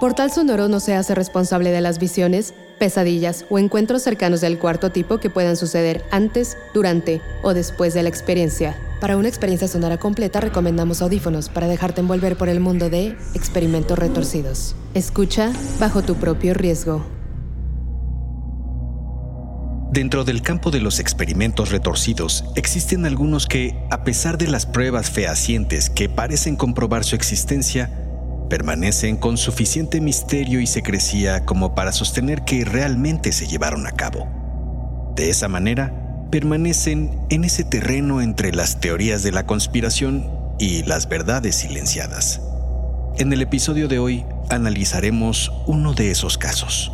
Portal Sonoro no se hace responsable de las visiones, pesadillas o encuentros cercanos del cuarto tipo que puedan suceder antes, durante o después de la experiencia. Para una experiencia sonora completa recomendamos audífonos para dejarte envolver por el mundo de experimentos retorcidos. Escucha bajo tu propio riesgo. Dentro del campo de los experimentos retorcidos, existen algunos que, a pesar de las pruebas fehacientes que parecen comprobar su existencia, permanecen con suficiente misterio y secrecía como para sostener que realmente se llevaron a cabo. De esa manera, permanecen en ese terreno entre las teorías de la conspiración y las verdades silenciadas. En el episodio de hoy analizaremos uno de esos casos,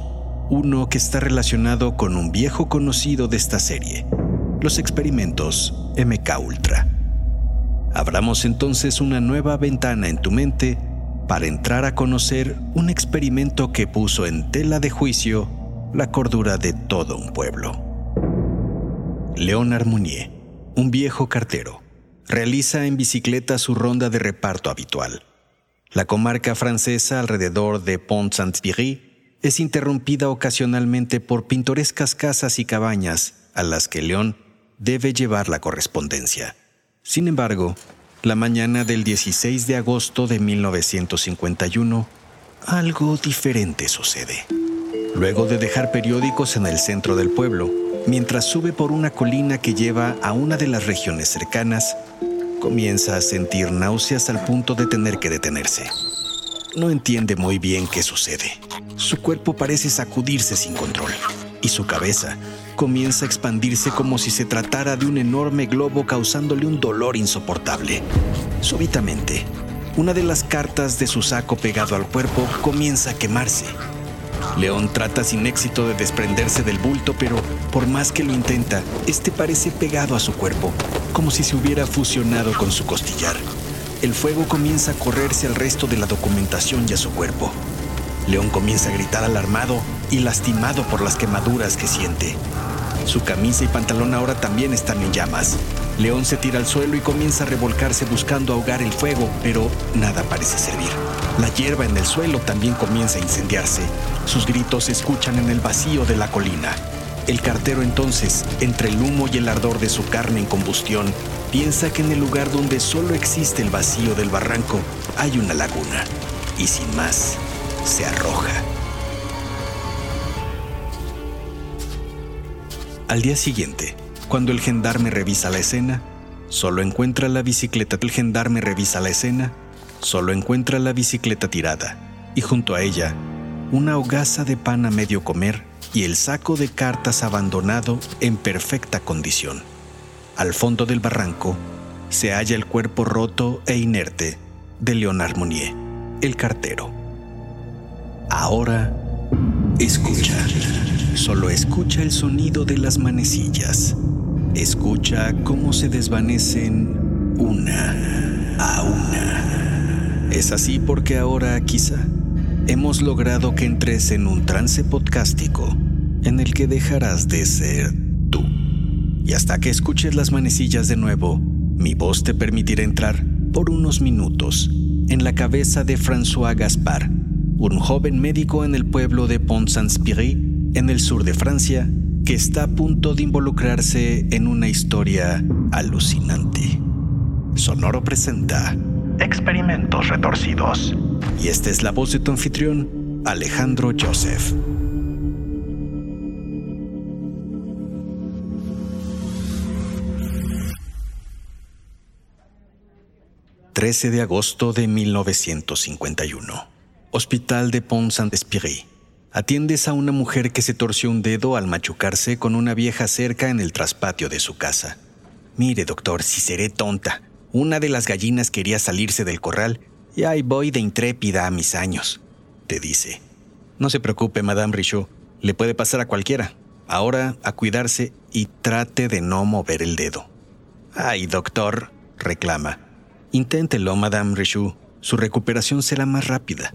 uno que está relacionado con un viejo conocido de esta serie, los experimentos MK Ultra. Abramos entonces una nueva ventana en tu mente para entrar a conocer un experimento que puso en tela de juicio la cordura de todo un pueblo. León Armonier, un viejo cartero, realiza en bicicleta su ronda de reparto habitual. La comarca francesa alrededor de Pont-Saint-Pierre es interrumpida ocasionalmente por pintorescas casas y cabañas a las que León debe llevar la correspondencia. Sin embargo, la mañana del 16 de agosto de 1951, algo diferente sucede. Luego de dejar periódicos en el centro del pueblo, mientras sube por una colina que lleva a una de las regiones cercanas, comienza a sentir náuseas al punto de tener que detenerse. No entiende muy bien qué sucede. Su cuerpo parece sacudirse sin control y su cabeza comienza a expandirse como si se tratara de un enorme globo causándole un dolor insoportable. Súbitamente, una de las cartas de su saco pegado al cuerpo comienza a quemarse. León trata sin éxito de desprenderse del bulto, pero por más que lo intenta, este parece pegado a su cuerpo, como si se hubiera fusionado con su costillar. El fuego comienza a correrse al resto de la documentación y a su cuerpo. León comienza a gritar alarmado y lastimado por las quemaduras que siente. Su camisa y pantalón ahora también están en llamas. León se tira al suelo y comienza a revolcarse buscando ahogar el fuego, pero nada parece servir. La hierba en el suelo también comienza a incendiarse. Sus gritos se escuchan en el vacío de la colina. El cartero entonces, entre el humo y el ardor de su carne en combustión, piensa que en el lugar donde solo existe el vacío del barranco hay una laguna. Y sin más, se arroja. Al día siguiente, cuando el gendarme revisa la escena, solo encuentra la bicicleta. El gendarme revisa la escena, solo encuentra la bicicleta tirada y junto a ella una hogaza de pan a medio comer y el saco de cartas abandonado en perfecta condición. Al fondo del barranco se halla el cuerpo roto e inerte de Leonard Monnier, el cartero. Ahora escucha. Solo escucha el sonido de las manecillas. Escucha cómo se desvanecen una a una. Es así porque ahora quizá hemos logrado que entres en un trance podcástico en el que dejarás de ser tú. Y hasta que escuches las manecillas de nuevo, mi voz te permitirá entrar por unos minutos en la cabeza de François Gaspard, un joven médico en el pueblo de Pont-Saint-Spiry en el sur de Francia, que está a punto de involucrarse en una historia alucinante. Sonoro presenta Experimentos Retorcidos. Y esta es la voz de tu anfitrión, Alejandro Joseph. ...13 de agosto de 1951... ...Hospital de Pont-Saint-Esprit atiendes a una mujer que se torció un dedo al machucarse con una vieja cerca en el traspatio de su casa. Mire, doctor, si seré tonta. Una de las gallinas quería salirse del corral y ahí voy de intrépida a mis años, te dice. No se preocupe, Madame Richaud, le puede pasar a cualquiera. Ahora a cuidarse y trate de no mover el dedo. Ay, doctor, reclama. Inténtelo, Madame Richaud. Su recuperación será más rápida.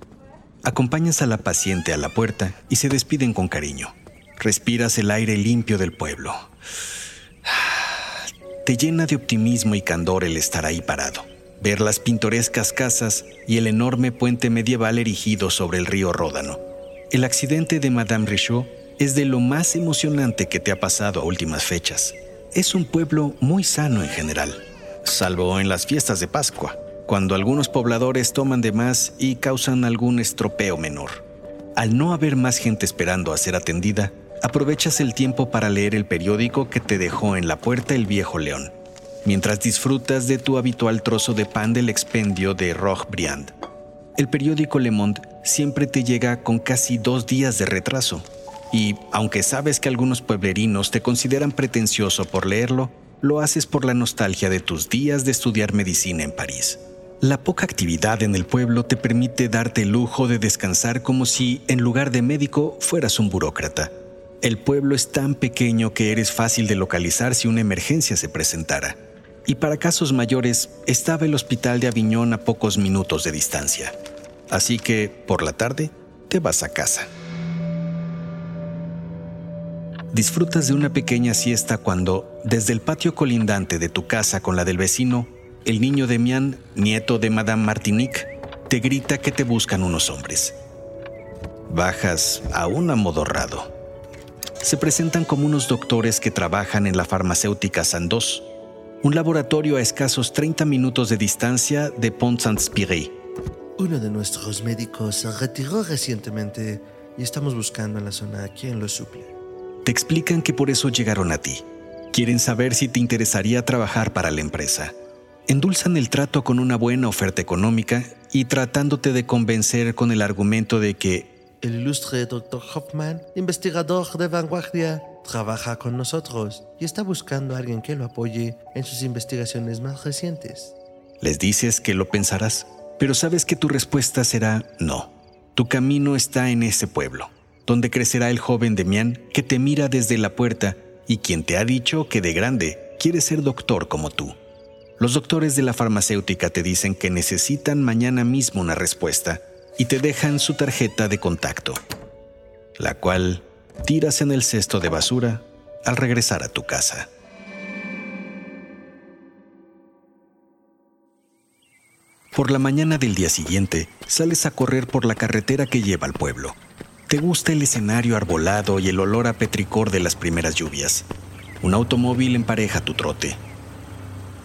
Acompañas a la paciente a la puerta y se despiden con cariño. Respiras el aire limpio del pueblo. Te llena de optimismo y candor el estar ahí parado, ver las pintorescas casas y el enorme puente medieval erigido sobre el río Ródano. El accidente de Madame Richaud es de lo más emocionante que te ha pasado a últimas fechas. Es un pueblo muy sano en general, salvo en las fiestas de Pascua, cuando algunos pobladores toman de más y causan algún estropeo menor. Al no haber más gente esperando a ser atendida, aprovechas el tiempo para leer el periódico que te dejó en la puerta el viejo león, mientras disfrutas de tu habitual trozo de pan del expendio de Briand. El periódico Le Monde siempre te llega con casi dos días de retraso, y aunque sabes que algunos pueblerinos te consideran pretencioso por leerlo, lo haces por la nostalgia de tus días de estudiar medicina en París. La poca actividad en el pueblo te permite darte el lujo de descansar como si, en lugar de médico, fueras un burócrata. El pueblo es tan pequeño que eres fácil de localizar si una emergencia se presentara. Y para casos mayores, estaba el hospital de Aviñón a pocos minutos de distancia. Así que, por la tarde, te vas a casa. Disfrutas de una pequeña siesta cuando, desde el patio colindante de tu casa con la del vecino, el niño Demián, nieto de Madame Martinique, te grita que te buscan unos hombres. Bajas aún amodorrado se presentan como unos doctores que trabajan en la farmacéutica Sandoz, un laboratorio a escasos 30 minutos de distancia de Pont-Saint-Spiré. Uno de nuestros médicos se retiró recientemente y estamos buscando en la zona a quien lo suple. Te explican que por eso llegaron a ti. Quieren saber si te interesaría trabajar para la empresa. Endulzan el trato con una buena oferta económica y tratándote de convencer con el argumento de que el ilustre Dr. Hoffman, investigador de vanguardia, trabaja con nosotros y está buscando a alguien que lo apoye en sus investigaciones más recientes. Les dices que lo pensarás, pero sabes que tu respuesta será no. Tu camino está en ese pueblo, donde crecerá el joven Demián que te mira desde la puerta y quien te ha dicho que de grande quiere ser doctor como tú. Los doctores de la farmacéutica te dicen que necesitan mañana mismo una respuesta y te dejan su tarjeta de contacto, la cual tiras en el cesto de basura al regresar a tu casa. Por la mañana del día siguiente, sales a correr por la carretera que lleva al pueblo. Te gusta el escenario arbolado y el olor a petricor de las primeras lluvias. Un automóvil empareja tu trote.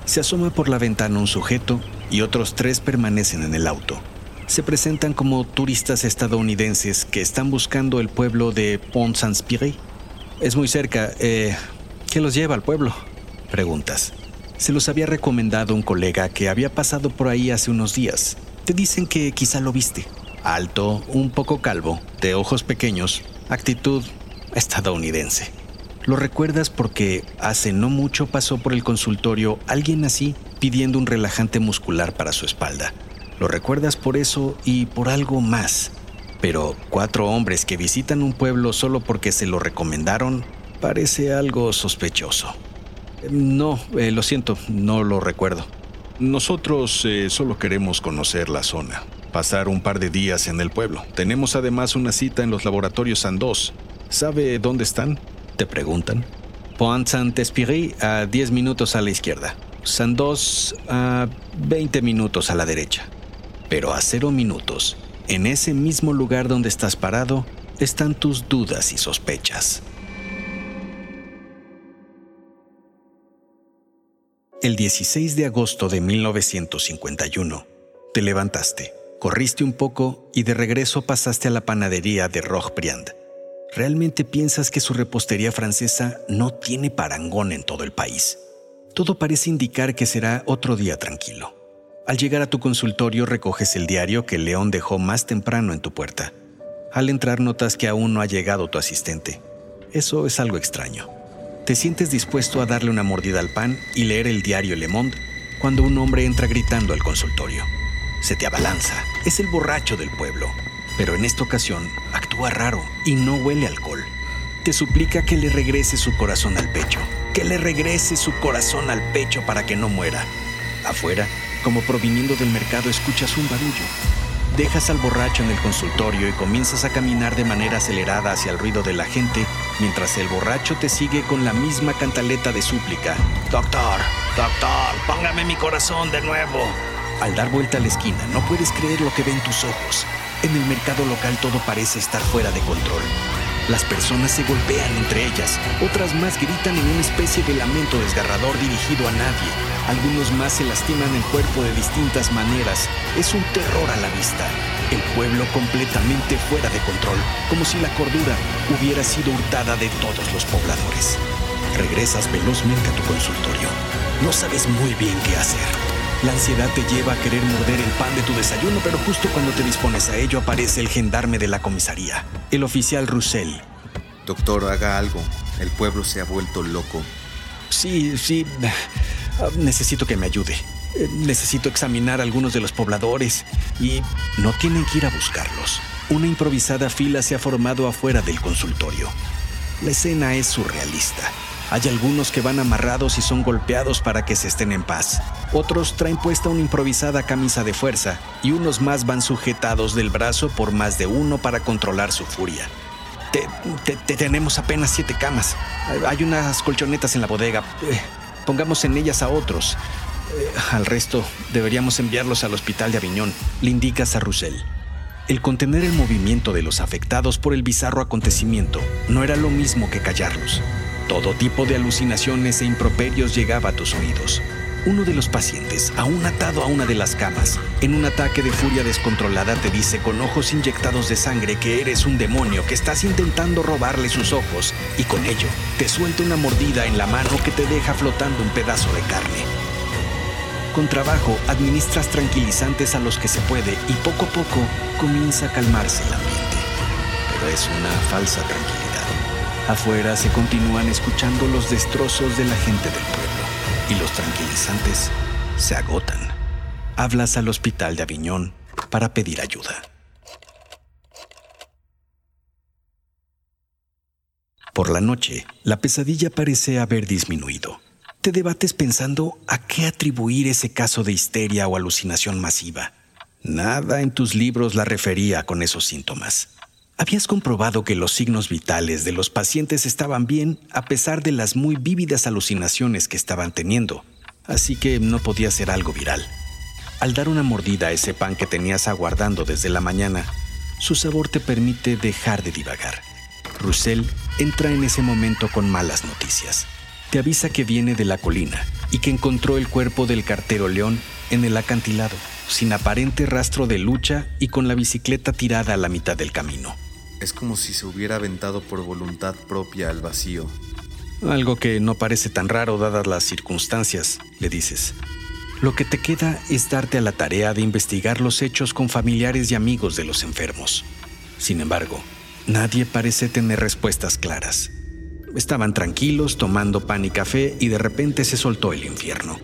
Se asoma por la ventana un sujeto y otros tres permanecen en el auto se presentan como turistas estadounidenses que están buscando el pueblo de Pont-Saint-Spiré. Es muy cerca. Eh, ¿Qué los lleva al pueblo? Preguntas. Se los había recomendado un colega que había pasado por ahí hace unos días. Te dicen que quizá lo viste. Alto, un poco calvo, de ojos pequeños, actitud estadounidense. Lo recuerdas porque hace no mucho pasó por el consultorio alguien así pidiendo un relajante muscular para su espalda. Lo recuerdas por eso y por algo más. Pero cuatro hombres que visitan un pueblo solo porque se lo recomendaron parece algo sospechoso. No, eh, lo siento, no lo recuerdo. Nosotros eh, solo queremos conocer la zona, pasar un par de días en el pueblo. Tenemos además una cita en los laboratorios Sandoz. ¿Sabe dónde están? Te preguntan. Point Saint-Esprit a 10 minutos a la izquierda. Sandoz a 20 minutos a la derecha. Pero a cero minutos, en ese mismo lugar donde estás parado, están tus dudas y sospechas. El 16 de agosto de 1951, te levantaste, corriste un poco y de regreso pasaste a la panadería de Rochbriand. ¿Realmente piensas que su repostería francesa no tiene parangón en todo el país? Todo parece indicar que será otro día tranquilo. Al llegar a tu consultorio recoges el diario que León dejó más temprano en tu puerta. Al entrar notas que aún no ha llegado tu asistente. Eso es algo extraño. Te sientes dispuesto a darle una mordida al pan y leer el diario Le Monde cuando un hombre entra gritando al consultorio. Se te abalanza, es el borracho del pueblo, pero en esta ocasión actúa raro y no huele alcohol. Te suplica que le regrese su corazón al pecho, que le regrese su corazón al pecho para que no muera. Afuera, como proviniendo del mercado, escuchas un barullo. Dejas al borracho en el consultorio y comienzas a caminar de manera acelerada hacia el ruido de la gente, mientras el borracho te sigue con la misma cantaleta de súplica. Doctor, doctor, póngame mi corazón de nuevo. Al dar vuelta a la esquina, no puedes creer lo que ven tus ojos. En el mercado local todo parece estar fuera de control. Las personas se golpean entre ellas, otras más gritan en una especie de lamento desgarrador dirigido a nadie. Algunos más se lastiman el cuerpo de distintas maneras. Es un terror a la vista. El pueblo completamente fuera de control, como si la cordura hubiera sido hurtada de todos los pobladores. Regresas velozmente a tu consultorio. No sabes muy bien qué hacer. La ansiedad te lleva a querer morder el pan de tu desayuno, pero justo cuando te dispones a ello aparece el gendarme de la comisaría, el oficial Russell. Doctor, haga algo. El pueblo se ha vuelto loco. Sí, sí. Necesito que me ayude. Necesito examinar a algunos de los pobladores y no tienen que ir a buscarlos. Una improvisada fila se ha formado afuera del consultorio. La escena es surrealista. Hay algunos que van amarrados y son golpeados para que se estén en paz. Otros traen puesta una improvisada camisa de fuerza y unos más van sujetados del brazo por más de uno para controlar su furia. Te, tenemos apenas siete camas. Hay unas colchonetas en la bodega. Eh, pongamos en ellas a otros. Eh, al resto deberíamos enviarlos al hospital de Aviñón, le indicas a Russell. El contener el movimiento de los afectados por el bizarro acontecimiento no era lo mismo que callarlos. Todo tipo de alucinaciones e improperios llegaba a tus oídos. Uno de los pacientes, aún atado a una de las camas, en un ataque de furia descontrolada te dice con ojos inyectados de sangre que eres un demonio, que estás intentando robarle sus ojos y con ello te suelta una mordida en la mano que te deja flotando un pedazo de carne. Con trabajo administras tranquilizantes a los que se puede y poco a poco comienza a calmarse el ambiente. Pero es una falsa tranquilidad. Afuera se continúan escuchando los destrozos de la gente del pueblo y los tranquilizantes se agotan. Hablas al hospital de Aviñón para pedir ayuda. Por la noche, la pesadilla parece haber disminuido. Te debates pensando a qué atribuir ese caso de histeria o alucinación masiva. Nada en tus libros la refería con esos síntomas. Habías comprobado que los signos vitales de los pacientes estaban bien a pesar de las muy vívidas alucinaciones que estaban teniendo, así que no podía ser algo viral. Al dar una mordida a ese pan que tenías aguardando desde la mañana, su sabor te permite dejar de divagar. Russell entra en ese momento con malas noticias. Te avisa que viene de la colina y que encontró el cuerpo del cartero León en el acantilado, sin aparente rastro de lucha y con la bicicleta tirada a la mitad del camino. Es como si se hubiera aventado por voluntad propia al vacío. Algo que no parece tan raro dadas las circunstancias, le dices. Lo que te queda es darte a la tarea de investigar los hechos con familiares y amigos de los enfermos. Sin embargo, nadie parece tener respuestas claras. Estaban tranquilos tomando pan y café y de repente se soltó el infierno.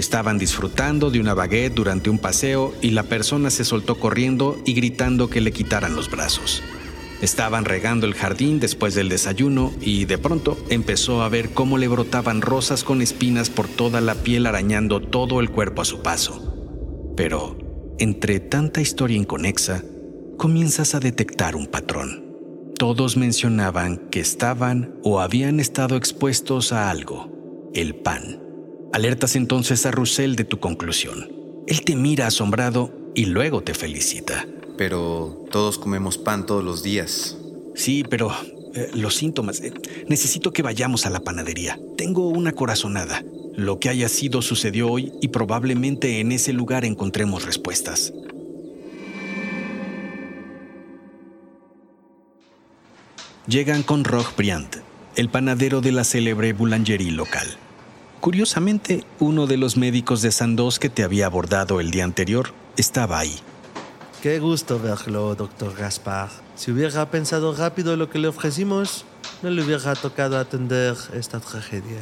Estaban disfrutando de una baguette durante un paseo y la persona se soltó corriendo y gritando que le quitaran los brazos. Estaban regando el jardín después del desayuno y de pronto empezó a ver cómo le brotaban rosas con espinas por toda la piel arañando todo el cuerpo a su paso. Pero, entre tanta historia inconexa, comienzas a detectar un patrón. Todos mencionaban que estaban o habían estado expuestos a algo, el pan. Alertas entonces a Russell de tu conclusión. Él te mira asombrado y luego te felicita pero todos comemos pan todos los días. Sí, pero eh, los síntomas. Eh, necesito que vayamos a la panadería. Tengo una corazonada. Lo que haya sido sucedió hoy y probablemente en ese lugar encontremos respuestas. Llegan con Roch Briand, el panadero de la célebre boulangerie local. Curiosamente, uno de los médicos de Sandoz que te había abordado el día anterior estaba ahí Qué gusto verlo, doctor Gaspar. Si hubiera pensado rápido lo que le ofrecimos, no le hubiera tocado atender esta tragedia.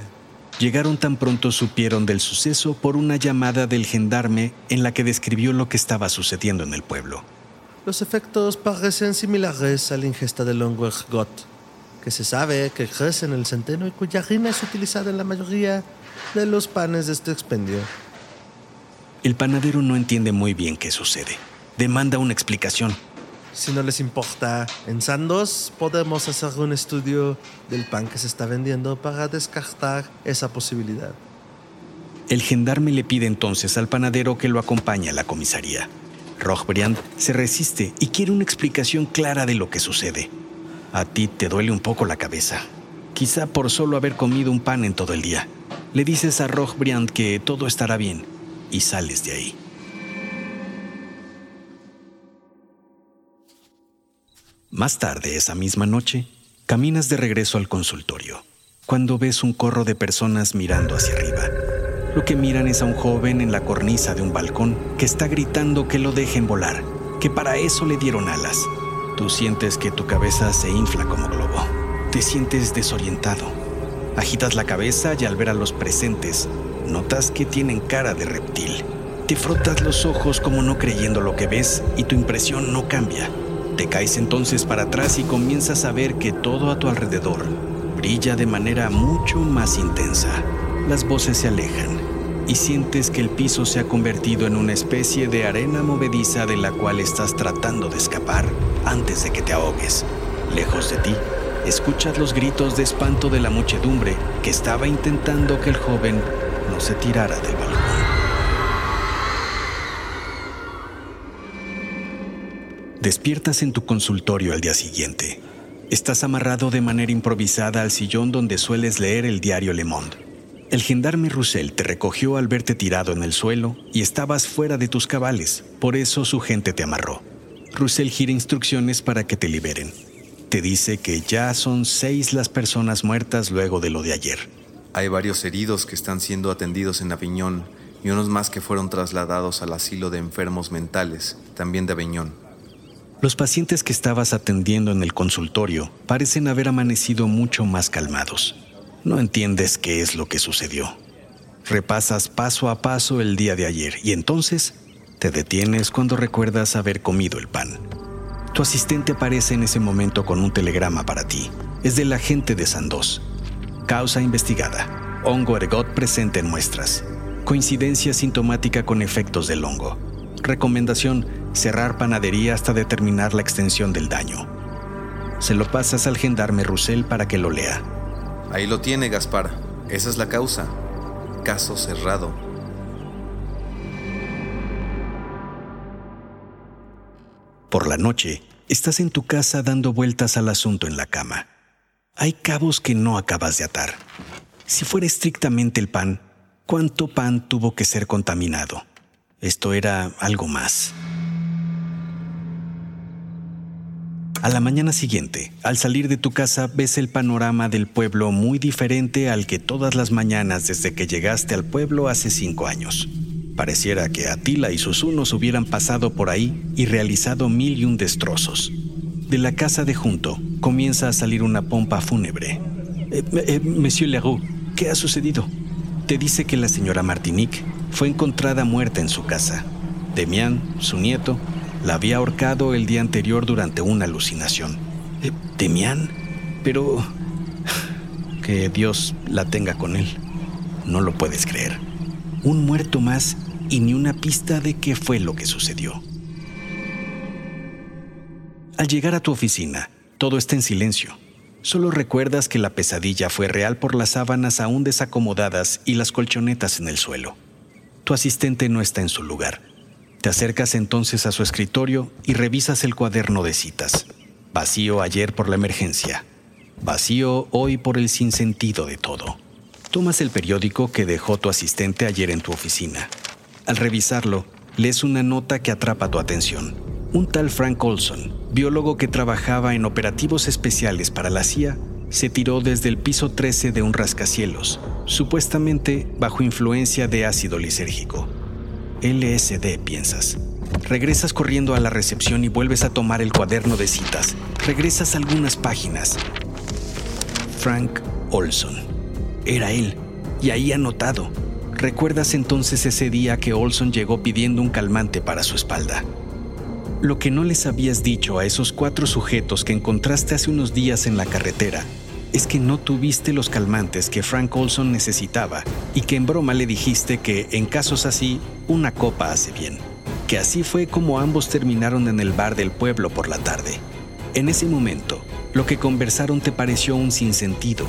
Llegaron tan pronto supieron del suceso por una llamada del gendarme en la que describió lo que estaba sucediendo en el pueblo. Los efectos parecen similares a la ingesta del hongo ergot, que se sabe que crece en el centeno y cuya harina es utilizada en la mayoría de los panes de este expendio. El panadero no entiende muy bien qué sucede. Demanda una explicación. Si no les importa, en Sandos podemos hacer un estudio del pan que se está vendiendo para descartar esa posibilidad. El gendarme le pide entonces al panadero que lo acompañe a la comisaría. Rojbriand se resiste y quiere una explicación clara de lo que sucede. A ti te duele un poco la cabeza, quizá por solo haber comido un pan en todo el día. Le dices a Rojbriand que todo estará bien y sales de ahí. Más tarde, esa misma noche, caminas de regreso al consultorio, cuando ves un corro de personas mirando hacia arriba. Lo que miran es a un joven en la cornisa de un balcón que está gritando que lo dejen volar, que para eso le dieron alas. Tú sientes que tu cabeza se infla como globo. Te sientes desorientado. Agitas la cabeza y al ver a los presentes, notas que tienen cara de reptil. Te frotas los ojos como no creyendo lo que ves y tu impresión no cambia. Te caes entonces para atrás y comienzas a ver que todo a tu alrededor brilla de manera mucho más intensa. Las voces se alejan y sientes que el piso se ha convertido en una especie de arena movediza de la cual estás tratando de escapar antes de que te ahogues. Lejos de ti, escuchas los gritos de espanto de la muchedumbre que estaba intentando que el joven no se tirara del balcón. Despiertas en tu consultorio al día siguiente. Estás amarrado de manera improvisada al sillón donde sueles leer el diario Le Monde. El gendarme Roussel te recogió al verte tirado en el suelo y estabas fuera de tus cabales, por eso su gente te amarró. Roussel gira instrucciones para que te liberen. Te dice que ya son seis las personas muertas luego de lo de ayer. Hay varios heridos que están siendo atendidos en Aviñón y unos más que fueron trasladados al asilo de enfermos mentales, también de Aviñón. Los pacientes que estabas atendiendo en el consultorio parecen haber amanecido mucho más calmados. No entiendes qué es lo que sucedió. Repasas paso a paso el día de ayer y entonces te detienes cuando recuerdas haber comido el pan. Tu asistente aparece en ese momento con un telegrama para ti. Es del agente de Sandos. Causa investigada. Hongo ergot presente en muestras. Coincidencia sintomática con efectos del hongo. Recomendación, cerrar panadería hasta determinar la extensión del daño. Se lo pasas al gendarme Roussel para que lo lea. Ahí lo tiene, Gaspar. Esa es la causa. Caso cerrado. Por la noche, estás en tu casa dando vueltas al asunto en la cama. Hay cabos que no acabas de atar. Si fuera estrictamente el pan, ¿cuánto pan tuvo que ser contaminado? Esto era algo más. A la mañana siguiente, al salir de tu casa, ves el panorama del pueblo muy diferente al que todas las mañanas desde que llegaste al pueblo hace cinco años. Pareciera que Atila y sus unos hubieran pasado por ahí y realizado mil y un destrozos. De la casa de junto comienza a salir una pompa fúnebre. Eh, eh, Monsieur Leroux, ¿qué ha sucedido? Te dice que la señora Martinique fue encontrada muerta en su casa. Demián, su nieto, la había ahorcado el día anterior durante una alucinación. Eh, ¿Demián? Pero... Que Dios la tenga con él. No lo puedes creer. Un muerto más y ni una pista de qué fue lo que sucedió. Al llegar a tu oficina, todo está en silencio. Solo recuerdas que la pesadilla fue real por las sábanas aún desacomodadas y las colchonetas en el suelo. Tu asistente no está en su lugar. Te acercas entonces a su escritorio y revisas el cuaderno de citas. Vacío ayer por la emergencia. Vacío hoy por el sinsentido de todo. Tomas el periódico que dejó tu asistente ayer en tu oficina. Al revisarlo, lees una nota que atrapa tu atención. Un tal Frank Olson, biólogo que trabajaba en operativos especiales para la CIA, se tiró desde el piso 13 de un rascacielos, supuestamente bajo influencia de ácido lisérgico. LSD, piensas. Regresas corriendo a la recepción y vuelves a tomar el cuaderno de citas. Regresas algunas páginas. Frank Olson. Era él, y ahí anotado. ¿Recuerdas entonces ese día que Olson llegó pidiendo un calmante para su espalda? Lo que no les habías dicho a esos cuatro sujetos que encontraste hace unos días en la carretera es que no tuviste los calmantes que Frank Olson necesitaba y que en broma le dijiste que en casos así una copa hace bien. Que así fue como ambos terminaron en el bar del pueblo por la tarde. En ese momento, lo que conversaron te pareció un sinsentido,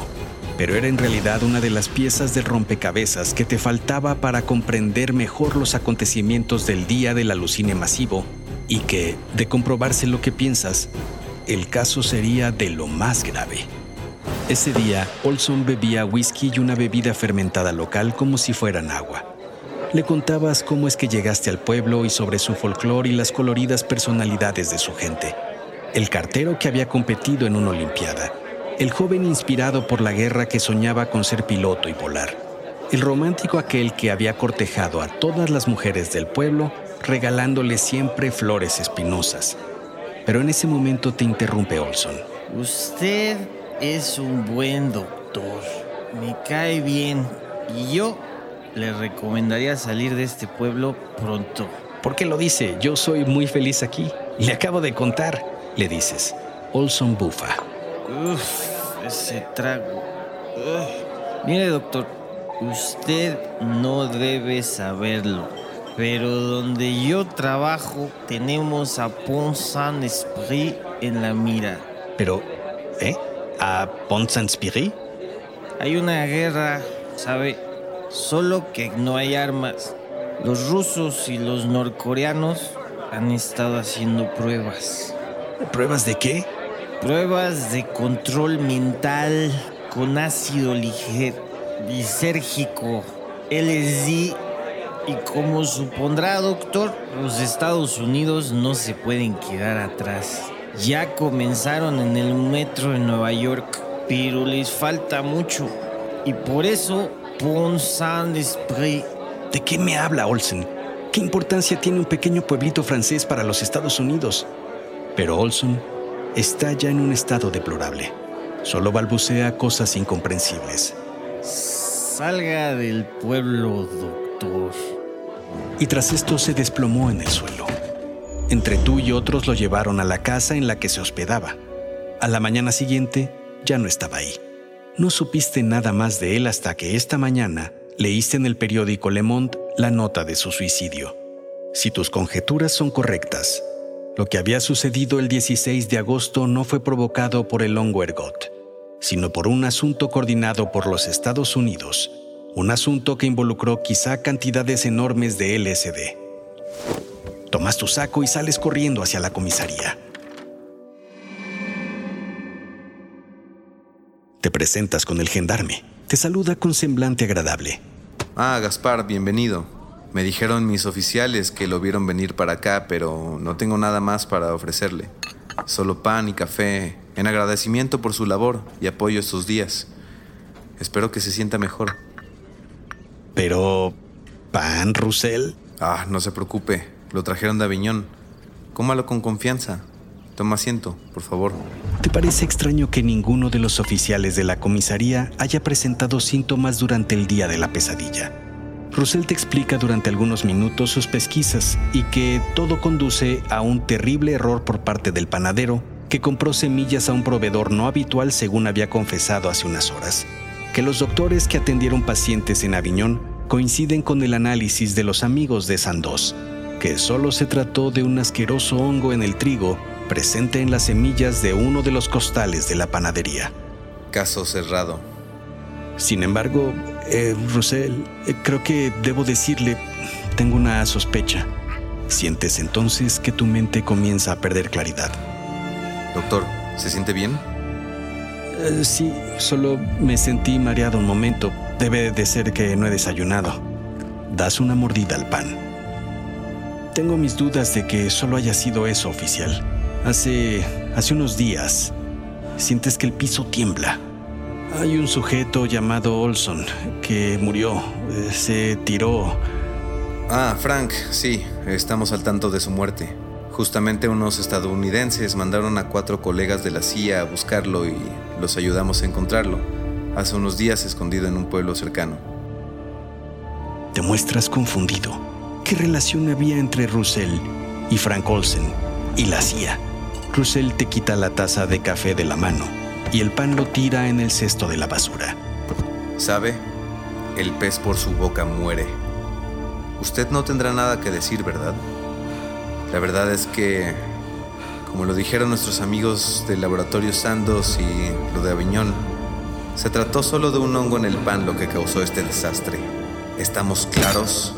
pero era en realidad una de las piezas del rompecabezas que te faltaba para comprender mejor los acontecimientos del día del alucine masivo y que, de comprobarse lo que piensas, el caso sería de lo más grave. Ese día, Olson bebía whisky y una bebida fermentada local como si fueran agua. Le contabas cómo es que llegaste al pueblo y sobre su folclore y las coloridas personalidades de su gente. El cartero que había competido en una Olimpiada. El joven inspirado por la guerra que soñaba con ser piloto y volar. El romántico aquel que había cortejado a todas las mujeres del pueblo regalándole siempre flores espinosas. Pero en ese momento te interrumpe Olson. Usted es un buen doctor. Me cae bien. Y yo le recomendaría salir de este pueblo pronto. ¿Por qué lo dice? Yo soy muy feliz aquí. Le acabo de contar, le dices. Olson bufa. Uf, ese trago. Mire, doctor, usted no debe saberlo. Pero donde yo trabajo tenemos a Pont Saint-Esprit en la mira. Pero, ¿eh? A Pont Saint-Spirit? Hay una guerra, ¿sabe? Solo que no hay armas. Los rusos y los norcoreanos han estado haciendo pruebas. ¿Pruebas de qué? Pruebas de control mental con ácido ligero, lisérgico, LSD y como supondrá doctor, los Estados Unidos no se pueden quedar atrás. Ya comenzaron en el metro de Nueva York, pero les falta mucho. Y por eso, Pont Saint-Esprit. ¿De qué me habla Olsen? ¿Qué importancia tiene un pequeño pueblito francés para los Estados Unidos? Pero Olson está ya en un estado deplorable. Solo balbucea cosas incomprensibles. Salga del pueblo, doctor. Y tras esto se desplomó en el suelo. Entre tú y otros lo llevaron a la casa en la que se hospedaba. A la mañana siguiente ya no estaba ahí. No supiste nada más de él hasta que esta mañana leíste en el periódico Le Monde la nota de su suicidio. Si tus conjeturas son correctas, lo que había sucedido el 16 de agosto no fue provocado por el hongo ergot, sino por un asunto coordinado por los Estados Unidos, un asunto que involucró quizá cantidades enormes de LSD. Tomas tu saco y sales corriendo hacia la comisaría. Te presentas con el gendarme. Te saluda con semblante agradable. Ah, Gaspar, bienvenido. Me dijeron mis oficiales que lo vieron venir para acá, pero no tengo nada más para ofrecerle. Solo pan y café, en agradecimiento por su labor y apoyo estos días. Espero que se sienta mejor. Pero... ¿Pan, Russell? Ah, no se preocupe. Lo trajeron de Aviñón. Cómalo con confianza. Toma asiento, por favor. ¿Te parece extraño que ninguno de los oficiales de la comisaría haya presentado síntomas durante el día de la pesadilla? Russell te explica durante algunos minutos sus pesquisas y que todo conduce a un terrible error por parte del panadero que compró semillas a un proveedor no habitual según había confesado hace unas horas. Que los doctores que atendieron pacientes en Aviñón coinciden con el análisis de los amigos de Sandoz que solo se trató de un asqueroso hongo en el trigo presente en las semillas de uno de los costales de la panadería. Caso cerrado. Sin embargo, eh, Russell, eh, creo que debo decirle, tengo una sospecha. Sientes entonces que tu mente comienza a perder claridad. Doctor, ¿se siente bien? Eh, sí, solo me sentí mareado un momento. Debe de ser que no he desayunado. Das una mordida al pan. Tengo mis dudas de que solo haya sido eso, oficial. Hace. hace unos días. Sientes que el piso tiembla. Hay un sujeto llamado Olson que murió. Eh, se tiró. Ah, Frank, sí. estamos al tanto de su muerte. Justamente unos estadounidenses mandaron a cuatro colegas de la CIA a buscarlo y los ayudamos a encontrarlo, hace unos días escondido en un pueblo cercano. Te muestras confundido. ¿Qué relación había entre Russell y Frank Olsen y la CIA? Russell te quita la taza de café de la mano y el pan lo tira en el cesto de la basura. ¿Sabe? El pez por su boca muere. Usted no tendrá nada que decir, ¿verdad? La verdad es que, como lo dijeron nuestros amigos del laboratorio Sandos y lo de Aviñón, se trató solo de un hongo en el pan lo que causó este desastre. ¿Estamos claros?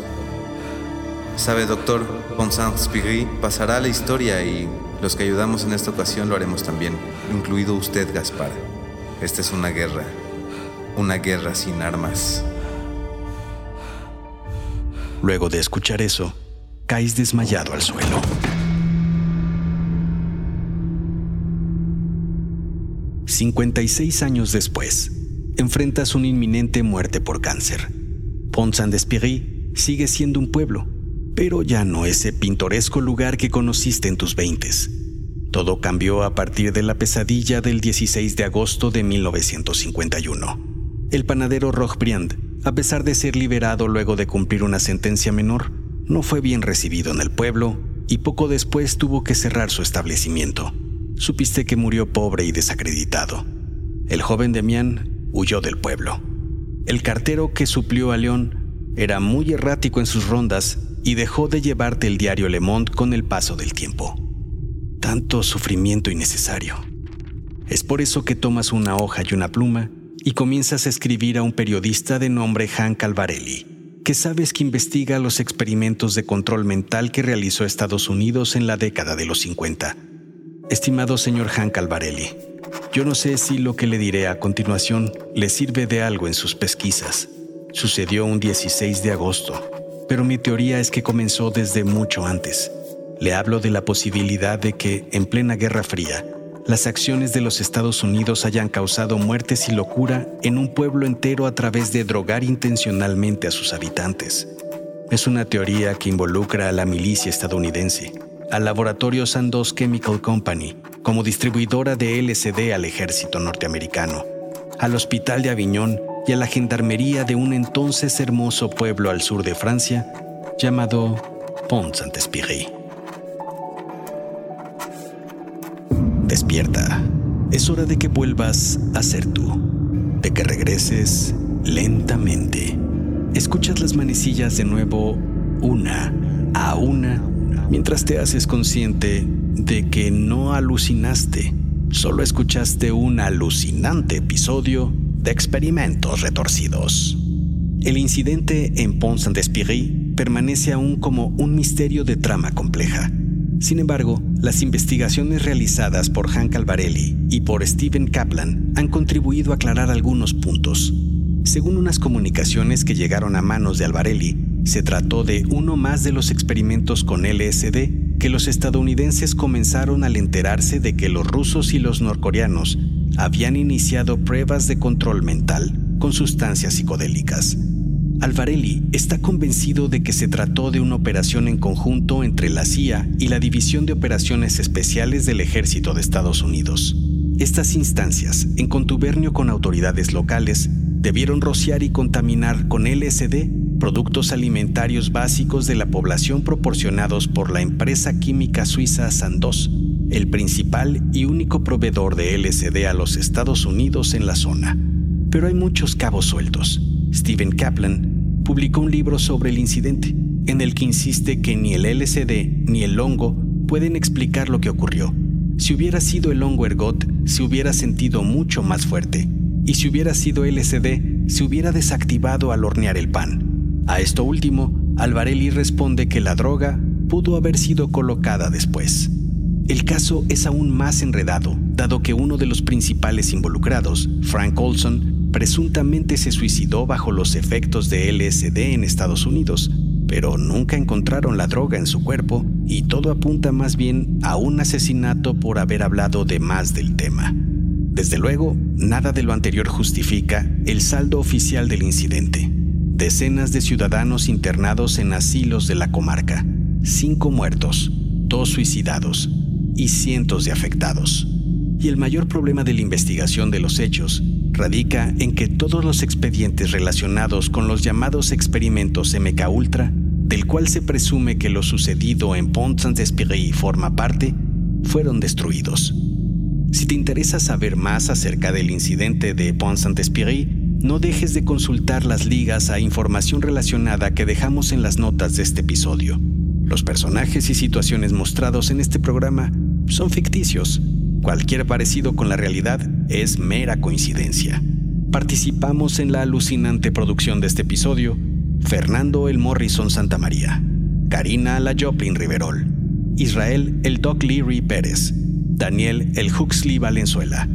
Sabe, doctor, Ponsant Spigri pasará a la historia y los que ayudamos en esta ocasión lo haremos también, incluido usted, Gaspar. Esta es una guerra, una guerra sin armas. Luego de escuchar eso, caes desmayado al suelo. «56 años después, enfrentas una inminente muerte por cáncer. Pont Saint-Esprit sigue siendo un pueblo, pero ya no ese pintoresco lugar que conociste en tus veintes. Todo cambió a partir de la pesadilla del 16 de agosto de 1951. El panadero Rochbriand, a pesar de ser liberado luego de cumplir una sentencia menor, no fue bien recibido en el pueblo y poco después tuvo que cerrar su establecimiento. Supiste que murió pobre y desacreditado. El joven Demián huyó del pueblo. El cartero que suplió a León era muy errático en sus rondas y dejó de llevarte el diario Le Monde con el paso del tiempo. Tanto sufrimiento innecesario. Es por eso que tomas una hoja y una pluma y comienzas a escribir a un periodista de nombre Han Calvarelli, que sabes que investiga los experimentos de control mental que realizó Estados Unidos en la década de los 50. Estimado señor Han Calvarelli, yo no sé si lo que le diré a continuación le sirve de algo en sus pesquisas. Sucedió un 16 de agosto, pero mi teoría es que comenzó desde mucho antes. Le hablo de la posibilidad de que, en plena Guerra Fría, las acciones de los Estados Unidos hayan causado muertes y locura en un pueblo entero a través de drogar intencionalmente a sus habitantes. Es una teoría que involucra a la milicia estadounidense, al laboratorio Sandoz Chemical Company como distribuidora de LSD al ejército norteamericano, al hospital de Aviñón y a la gendarmería de un entonces hermoso pueblo al sur de Francia llamado Pont-Saint-Esprit. Despierta. Es hora de que vuelvas a ser tú, de que regreses lentamente. Escuchas las manecillas de nuevo una a una mientras te haces consciente de que no alucinaste, solo escuchaste un alucinante episodio de experimentos retorcidos. El incidente en Pont Saint-Esprit permanece aún como un misterio de trama compleja sin embargo, las investigaciones realizadas por Han Calvarelli y por Steven Kaplan han contribuido a aclarar algunos puntos. Según unas comunicaciones que llegaron a manos de Alvarelli, se trató de uno más de los experimentos con LSD que los estadounidenses comenzaron al enterarse de que los rusos y los norcoreanos habían iniciado pruebas de control mental con sustancias psicodélicas. Alvarelli está convencido de que se trató de una operación en conjunto entre la CIA y la División de Operaciones Especiales del Ejército de Estados Unidos. Estas instancias, en contubernio con autoridades locales, debieron rociar y contaminar con LSD productos alimentarios básicos de la población proporcionados por la empresa química suiza Sandoz, el principal y único proveedor de LSD a los Estados Unidos en la zona. Pero hay muchos cabos sueltos. Stephen Kaplan publicó un libro sobre el incidente, en el que insiste que ni el LSD ni el hongo pueden explicar lo que ocurrió. Si hubiera sido el hongo ergot, se hubiera sentido mucho más fuerte, y si hubiera sido LSD, se hubiera desactivado al hornear el pan. A esto último, Alvarelli responde que la droga pudo haber sido colocada después. El caso es aún más enredado, dado que uno de los principales involucrados, Frank Olson, presuntamente se suicidó bajo los efectos de LSD en Estados Unidos, pero nunca encontraron la droga en su cuerpo y todo apunta más bien a un asesinato por haber hablado de más del tema. Desde luego, nada de lo anterior justifica el saldo oficial del incidente. Decenas de ciudadanos internados en asilos de la comarca, cinco muertos, dos suicidados y cientos de afectados. Y el mayor problema de la investigación de los hechos radica en que todos los expedientes relacionados con los llamados experimentos MK Ultra, del cual se presume que lo sucedido en Pont Saint-Esprit forma parte, fueron destruidos. Si te interesa saber más acerca del incidente de Pont Saint-Esprit, no dejes de consultar las ligas a información relacionada que dejamos en las notas de este episodio. Los personajes y situaciones mostrados en este programa son ficticios. Cualquier parecido con la realidad es mera coincidencia. Participamos en la alucinante producción de este episodio Fernando el Morrison Santamaría, Karina la Joplin Riverol, Israel el Doc Leary Pérez, Daniel el Huxley Valenzuela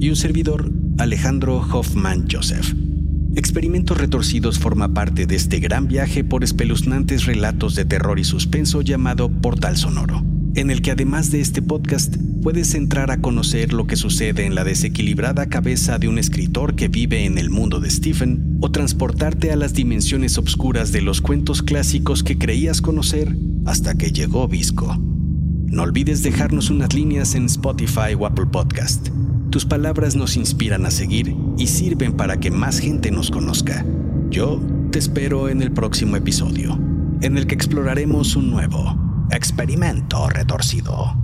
y un servidor Alejandro Hoffman Joseph. Experimentos Retorcidos forma parte de este gran viaje por espeluznantes relatos de terror y suspenso llamado Portal Sonoro, en el que además de este podcast puedes entrar a conocer lo que sucede en la desequilibrada cabeza de un escritor que vive en el mundo de Stephen o transportarte a las dimensiones obscuras de los cuentos clásicos que creías conocer hasta que llegó Visco. No olvides dejarnos unas líneas en Spotify o Apple Podcast. Tus palabras nos inspiran a seguir y sirven para que más gente nos conozca. Yo te espero en el próximo episodio, en el que exploraremos un nuevo experimento retorcido.